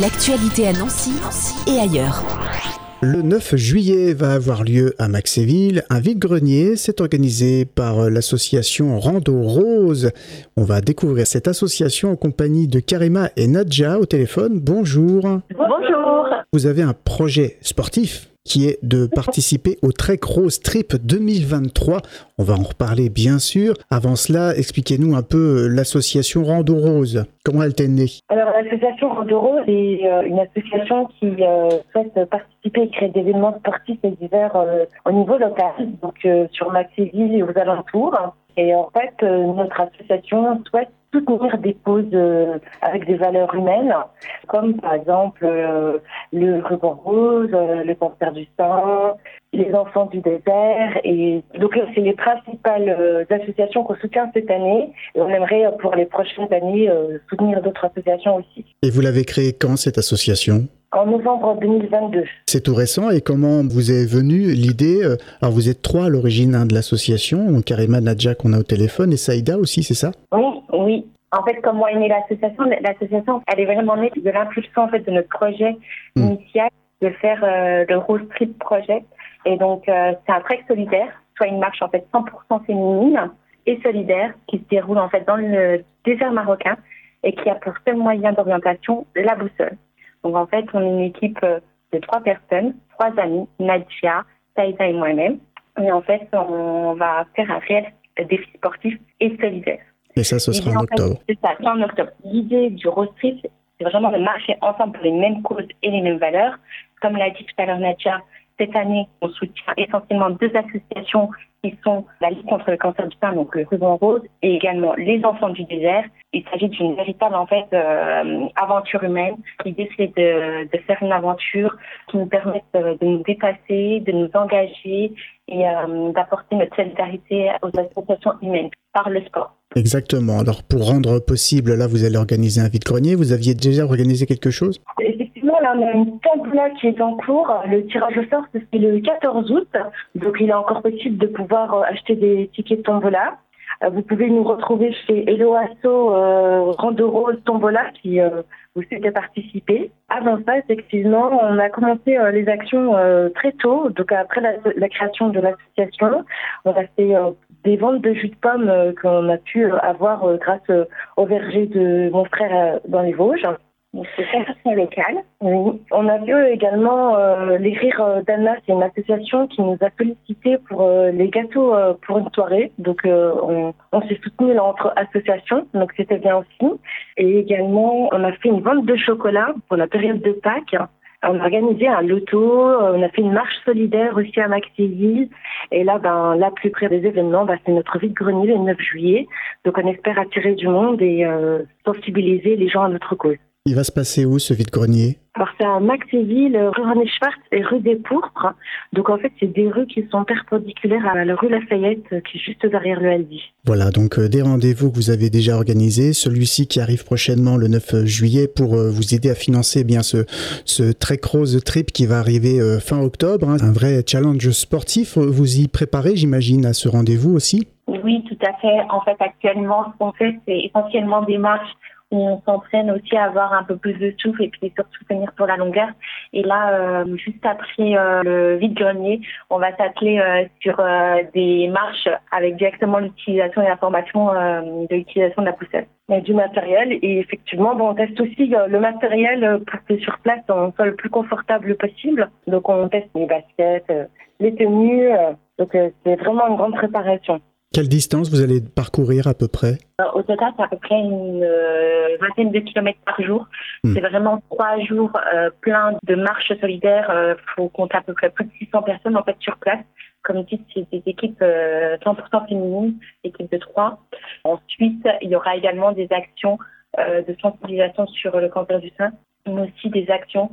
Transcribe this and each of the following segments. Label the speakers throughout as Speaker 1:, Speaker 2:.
Speaker 1: L'actualité à Nancy et ailleurs.
Speaker 2: Le 9 juillet va avoir lieu à Maxéville un vide-grenier. C'est organisé par l'association Rando Rose. On va découvrir cette association en compagnie de Karima et Nadja au téléphone. Bonjour.
Speaker 3: Bonjour.
Speaker 2: Vous avez un projet sportif? Qui est de participer au Trek Rose Trip 2023. On va en reparler bien sûr. Avant cela, expliquez-nous un peu l'association Rando Rose. Comment elle t'est née?
Speaker 3: Alors l'association Rando Rose est euh, une association qui euh, souhaite participer et créer des événements sportifs et divers euh, au niveau local, donc sur Maxéville et aux alentours. Et en fait, notre association souhaite soutenir des causes euh, avec des valeurs humaines, comme par exemple euh, le ruban rose, euh, le cancer du sein, les enfants du désert. Et donc c'est les principales associations qu'on soutient cette année. Et on aimerait pour les prochaines années soutenir d'autres associations aussi.
Speaker 2: Et vous l'avez créée quand cette association?
Speaker 3: En novembre 2022.
Speaker 2: C'est tout récent et comment vous est venue l'idée Alors vous êtes trois à l'origine hein, de l'association, Karima Nadja qu'on a au téléphone et Saïda aussi, c'est ça?
Speaker 3: Oui, oui. En fait, comme moi est née l'association, l'association, elle est vraiment née de l'impulsion en fait de notre projet hmm. initial de faire euh, le Rose Trip Project. Et donc, euh, c'est un trek solidaire, soit une marche en fait 100% féminine et solidaire qui se déroule en fait dans le désert marocain et qui a pour seul moyen d'orientation la boussole. Donc, en fait, on est une équipe euh, de trois personnes, trois amis, Nadia, Saïda et moi-même. Et en fait, on va faire un réel défi sportif et solidaire.
Speaker 2: Et ça, ce sera en, octobre.
Speaker 3: C'est ça, en octobre. L'idée du road trip, c'est vraiment de marcher ensemble pour les mêmes causes et les mêmes valeurs. Comme l'a dit tout à l'heure Nadia, cette année, on soutient essentiellement deux associations qui sont la Ligue contre le cancer du sein, donc le Ruban Rose, et également les Enfants du désert. Il s'agit d'une véritable en fait euh, aventure humaine. L'idée c'est de, de, faire une aventure qui nous permette euh, de nous dépasser, de nous engager et euh, d'apporter notre solidarité aux associations humaines par le sport.
Speaker 2: Exactement. Alors pour rendre possible, là vous allez organiser un vide-grenier. Vous aviez déjà organisé quelque chose?
Speaker 3: On a une tombola qui est en cours? Le tirage au sort c'est le 14 août, donc il est encore possible de pouvoir euh, acheter des tickets de tombola. Euh, vous pouvez nous retrouver chez Eloasso euh, Rando Rose Tombola qui euh, vous souhaitez participer. Avant ça, effectivement, on a commencé euh, les actions très tôt. Donc après la, la création de l'association, on a fait des ventes de jus de pomme qu'on a pu avoir grâce au verger de mon frère dans les Vosges c'est façon locale. Oui. On a vu également euh, les rires euh, d'Anna, c'est une association qui nous a sollicité pour euh, les gâteaux pour une soirée. Donc on, on s'est soutenu entre associations, donc c'était bien aussi. Et également, on a fait une vente de chocolat pour la période de Pâques. On a organisé un loto, on a fait une marche solidaire aussi à Maxéville. Et là, ben, là, plus près des événements, ben, c'est notre vide-grenier le 9 juillet. Donc, on espère attirer du monde et sensibiliser les gens à notre cause.
Speaker 2: Il va se passer où ce vide-grenier?
Speaker 3: Alors c'est à Maxéville, rue René Schwartz et rue des Pourpres. Donc en fait c'est des rues qui sont perpendiculaires à la rue Lafayette qui est juste derrière le Aldi.
Speaker 2: Voilà donc euh, des rendez-vous que vous avez déjà organisés. Celui-ci qui arrive prochainement le 9 juillet pour euh, vous aider à financer eh bien ce, ce Trek Rose Trip qui va arriver euh, fin octobre. Hein. Un vrai challenge sportif. Vous y préparez j'imagine à ce rendez-vous aussi?
Speaker 3: Oui tout à fait. En fait actuellement ce qu'on fait c'est essentiellement des marches on s'entraîne aussi à avoir un peu plus de souffle et puis surtout tenir pour la longueur. Et là, euh, juste après euh, le vide-grenier, on va s'atteler euh, sur des marches avec directement l'utilisation et la formation de l'utilisation de la poussette. Et du matériel et effectivement, bon, on teste aussi le matériel pour que sur place on soit le plus confortable possible. Donc on teste les baskets, les tenues. donc c'est vraiment une grande préparation.
Speaker 2: Quelle distance vous allez parcourir à peu près?
Speaker 3: Euh, Au total, c'est à peu près une euh, vingtaine de kilomètres par jour. Hmm. C'est vraiment trois jours euh, pleins de marches solidaires. Il faut compter à peu près plus de 600 personnes en fait sur place. Comme dit, c'est des équipes 100% féminines, équipes de trois. Ensuite, il y aura également des actions de sensibilisation sur le cancer du sein, mais aussi des actions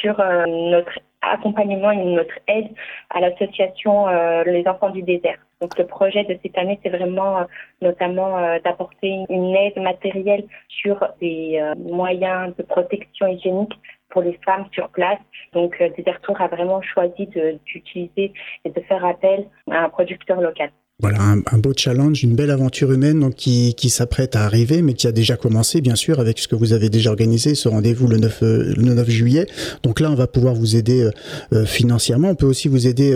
Speaker 3: sur notre accompagnement et notre aide à l'association Les Enfants du désert. Donc le projet de cette année, c'est vraiment euh, notamment euh, d'apporter une aide matérielle sur des euh, moyens de protection hygiénique pour les femmes sur place. Donc Desertour a vraiment choisi d'utiliser et de faire appel à un producteur local.
Speaker 2: Voilà, un, beau challenge, une belle aventure humaine donc qui, qui s'apprête à arriver, mais qui a déjà commencé, bien sûr, avec ce que vous avez déjà organisé, ce rendez-vous le 9, euh, le 9 juillet. Donc là, on va pouvoir vous aider euh, euh, financièrement. On peut aussi vous aider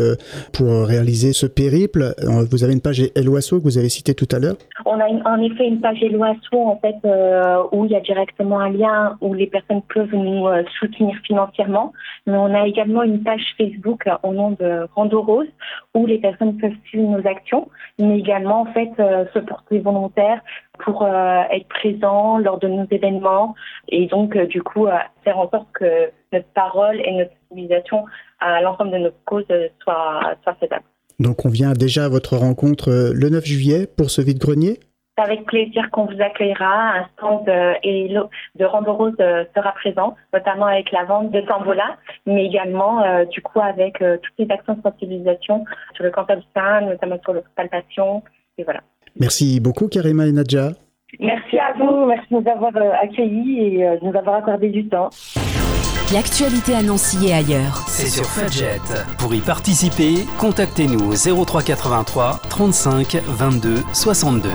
Speaker 2: pour réaliser ce périple. Vous avez une page Eloasso que vous avez citée tout à l'heure
Speaker 3: On a en effet une page Eloasso, en fait, où il y a directement un lien où les personnes peuvent nous soutenir financièrement. Mais on a également une page Facebook au nom de Rando Rose, où les personnes peuvent suivre nos actions mais également en fait euh, se porter volontaire pour euh, être présent lors de nos événements et donc euh, du coup faire en sorte que notre parole et notre civilisation à l'ensemble de nos causes soient, soient faisables.
Speaker 2: Donc on vient déjà à votre rencontre le 9 juillet pour ce vide-grenier?
Speaker 3: C'est avec plaisir qu'on vous accueillera. Un stand et de Randorose sera présent, notamment avec la vente de Tambola, mais également du coup avec toutes les actions de sensibilisation sur le cancer du sein, notamment sur palpation. Et voilà.
Speaker 2: Merci beaucoup Karima et Nadja.
Speaker 3: Merci à vous, merci de nous avoir accueillis et de nous avoir accordé du temps.
Speaker 1: L'actualité à Nancy et ailleurs.
Speaker 4: C'est sur Fudget. Pour y participer, contactez-nous au 0383 35 22 62.